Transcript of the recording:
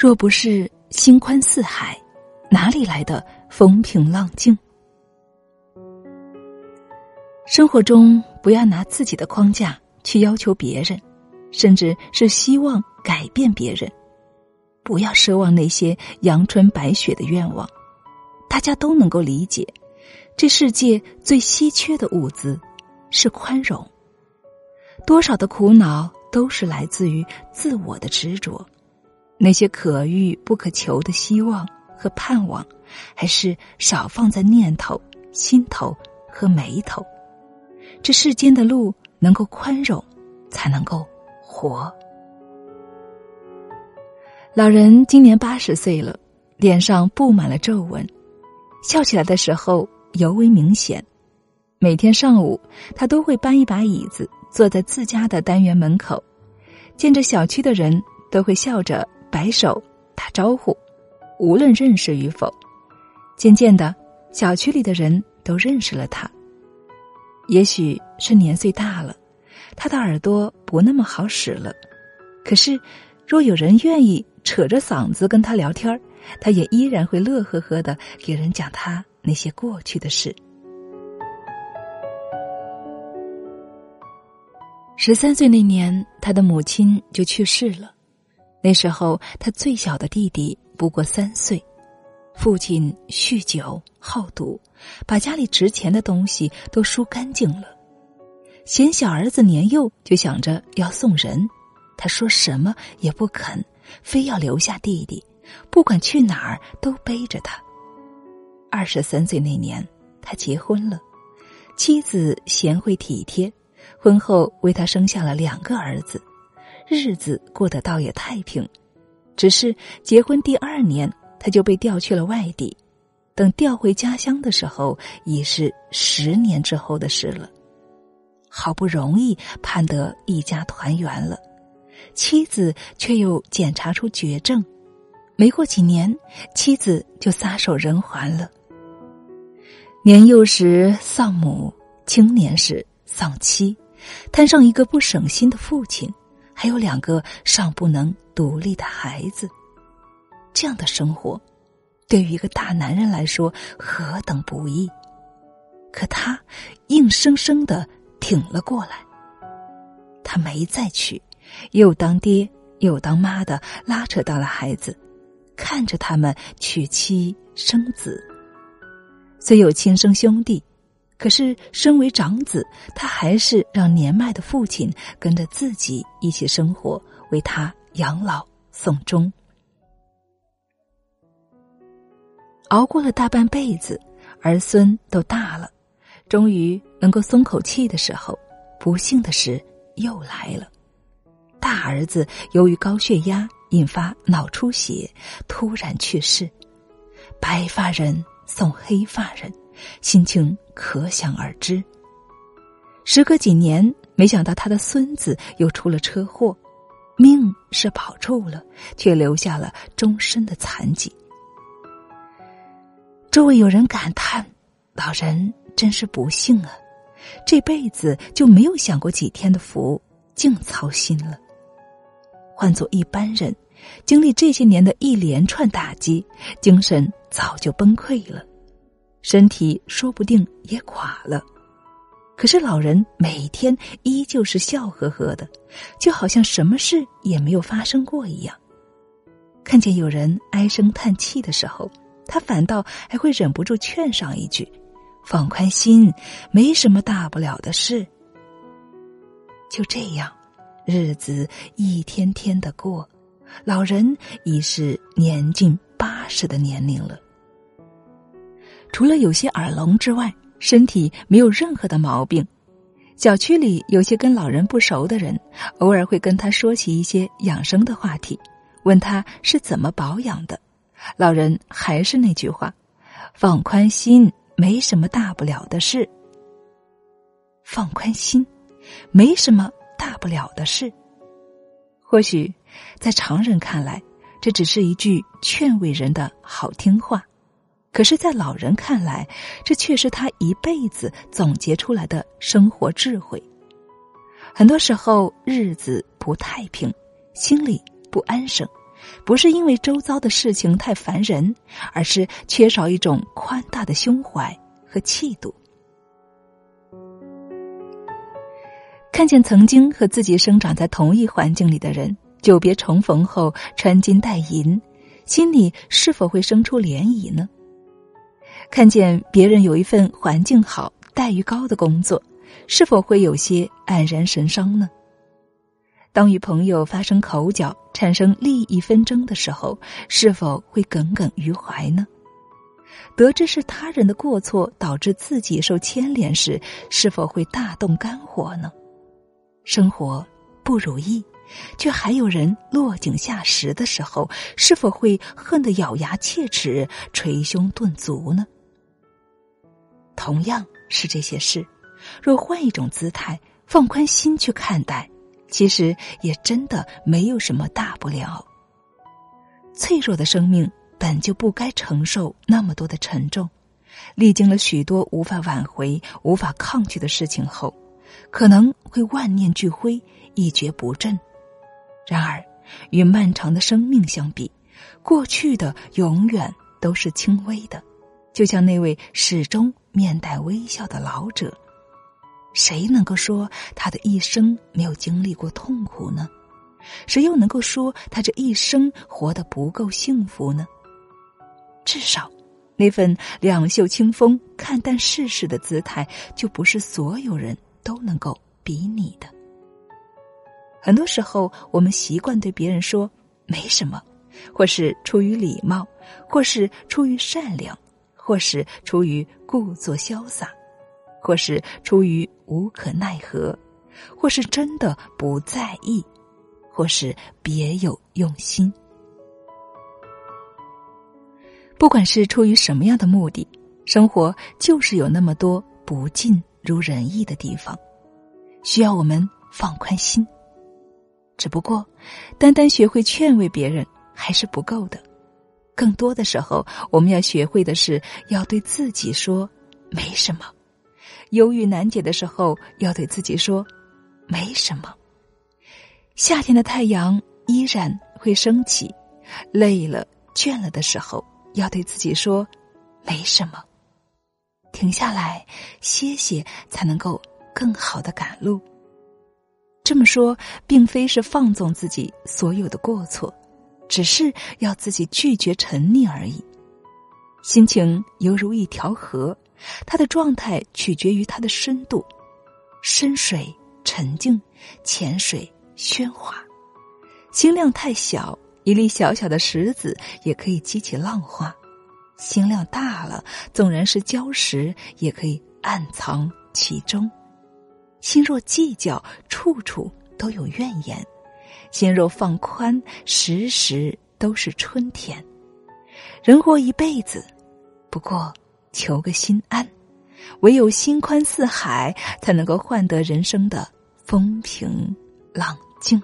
若不是心宽似海，哪里来的风平浪静？生活中不要拿自己的框架去要求别人，甚至是希望改变别人。不要奢望那些阳春白雪的愿望。大家都能够理解，这世界最稀缺的物资是宽容。多少的苦恼都是来自于自我的执着。那些可遇不可求的希望和盼望，还是少放在念头、心头和眉头。这世间的路能够宽容，才能够活。老人今年八十岁了，脸上布满了皱纹，笑起来的时候尤为明显。每天上午，他都会搬一把椅子坐在自家的单元门口，见着小区的人都会笑着。摆手打招呼，无论认识与否。渐渐的，小区里的人都认识了他。也许是年岁大了，他的耳朵不那么好使了。可是，若有人愿意扯着嗓子跟他聊天他也依然会乐呵呵的给人讲他那些过去的事。十三岁那年，他的母亲就去世了。那时候，他最小的弟弟不过三岁，父亲酗酒好赌，把家里值钱的东西都输干净了。嫌小儿子年幼，就想着要送人，他说什么也不肯，非要留下弟弟，不管去哪儿都背着他。二十三岁那年，他结婚了，妻子贤惠体贴，婚后为他生下了两个儿子。日子过得倒也太平，只是结婚第二年，他就被调去了外地。等调回家乡的时候，已是十年之后的事了。好不容易盼得一家团圆了，妻子却又检查出绝症。没过几年，妻子就撒手人寰了。年幼时丧母，青年时丧妻，摊上一个不省心的父亲。还有两个尚不能独立的孩子，这样的生活，对于一个大男人来说何等不易。可他硬生生的挺了过来。他没再娶，又当爹又当妈的拉扯到了孩子，看着他们娶妻生子。虽有亲生兄弟。可是，身为长子，他还是让年迈的父亲跟着自己一起生活，为他养老送终。熬过了大半辈子，儿孙都大了，终于能够松口气的时候，不幸的事又来了。大儿子由于高血压引发脑出血，突然去世。白发人送黑发人。心情可想而知。时隔几年，没想到他的孙子又出了车祸，命是保住了，却留下了终身的残疾。周围有人感叹：“老人真是不幸啊，这辈子就没有享过几天的福，净操心了。”换做一般人，经历这些年的一连串打击，精神早就崩溃了。身体说不定也垮了，可是老人每天依旧是笑呵呵的，就好像什么事也没有发生过一样。看见有人唉声叹气的时候，他反倒还会忍不住劝上一句：“放宽心，没什么大不了的事。”就这样，日子一天天的过，老人已是年近八十的年龄了。除了有些耳聋之外，身体没有任何的毛病。小区里有些跟老人不熟的人，偶尔会跟他说起一些养生的话题，问他是怎么保养的。老人还是那句话：“放宽心，没什么大不了的事。”放宽心，没什么大不了的事。或许在常人看来，这只是一句劝慰人的好听话。可是，在老人看来，这却是他一辈子总结出来的生活智慧。很多时候，日子不太平，心里不安生，不是因为周遭的事情太烦人，而是缺少一种宽大的胸怀和气度。看见曾经和自己生长在同一环境里的人，久别重逢后穿金戴银，心里是否会生出涟漪呢？看见别人有一份环境好、待遇高的工作，是否会有些黯然神伤呢？当与朋友发生口角、产生利益纷争的时候，是否会耿耿于怀呢？得知是他人的过错导致自己受牵连时，是否会大动肝火呢？生活不如意，却还有人落井下石的时候，是否会恨得咬牙切齿、捶胸顿足呢？同样是这些事，若换一种姿态，放宽心去看待。其实也真的没有什么大不了。脆弱的生命本就不该承受那么多的沉重，历经了许多无法挽回、无法抗拒的事情后，可能会万念俱灰、一蹶不振。然而，与漫长的生命相比，过去的永远都是轻微的，就像那位始终面带微笑的老者。谁能够说他的一生没有经历过痛苦呢？谁又能够说他这一生活得不够幸福呢？至少，那份两袖清风、看淡世事的姿态，就不是所有人都能够比拟的。很多时候，我们习惯对别人说“没什么”，或是出于礼貌，或是出于善良，或是出于故作潇洒。或是出于无可奈何，或是真的不在意，或是别有用心。不管是出于什么样的目的，生活就是有那么多不尽如人意的地方，需要我们放宽心。只不过，单单学会劝慰别人还是不够的，更多的时候，我们要学会的是要对自己说：“没什么。”忧郁难解的时候，要对自己说：“没什么。”夏天的太阳依然会升起，累了、倦了的时候，要对自己说：“没什么。”停下来歇歇，才能够更好的赶路。这么说，并非是放纵自己所有的过错，只是要自己拒绝沉溺而已。心情犹如一条河。它的状态取决于它的深度，深水沉静，浅水喧哗。心量太小，一粒小小的石子也可以激起浪花；心量大了，纵然是礁石，也可以暗藏其中。心若计较，处处都有怨言；心若放宽，时时都是春天。人活一辈子，不过。求个心安，唯有心宽似海，才能够换得人生的风平浪静。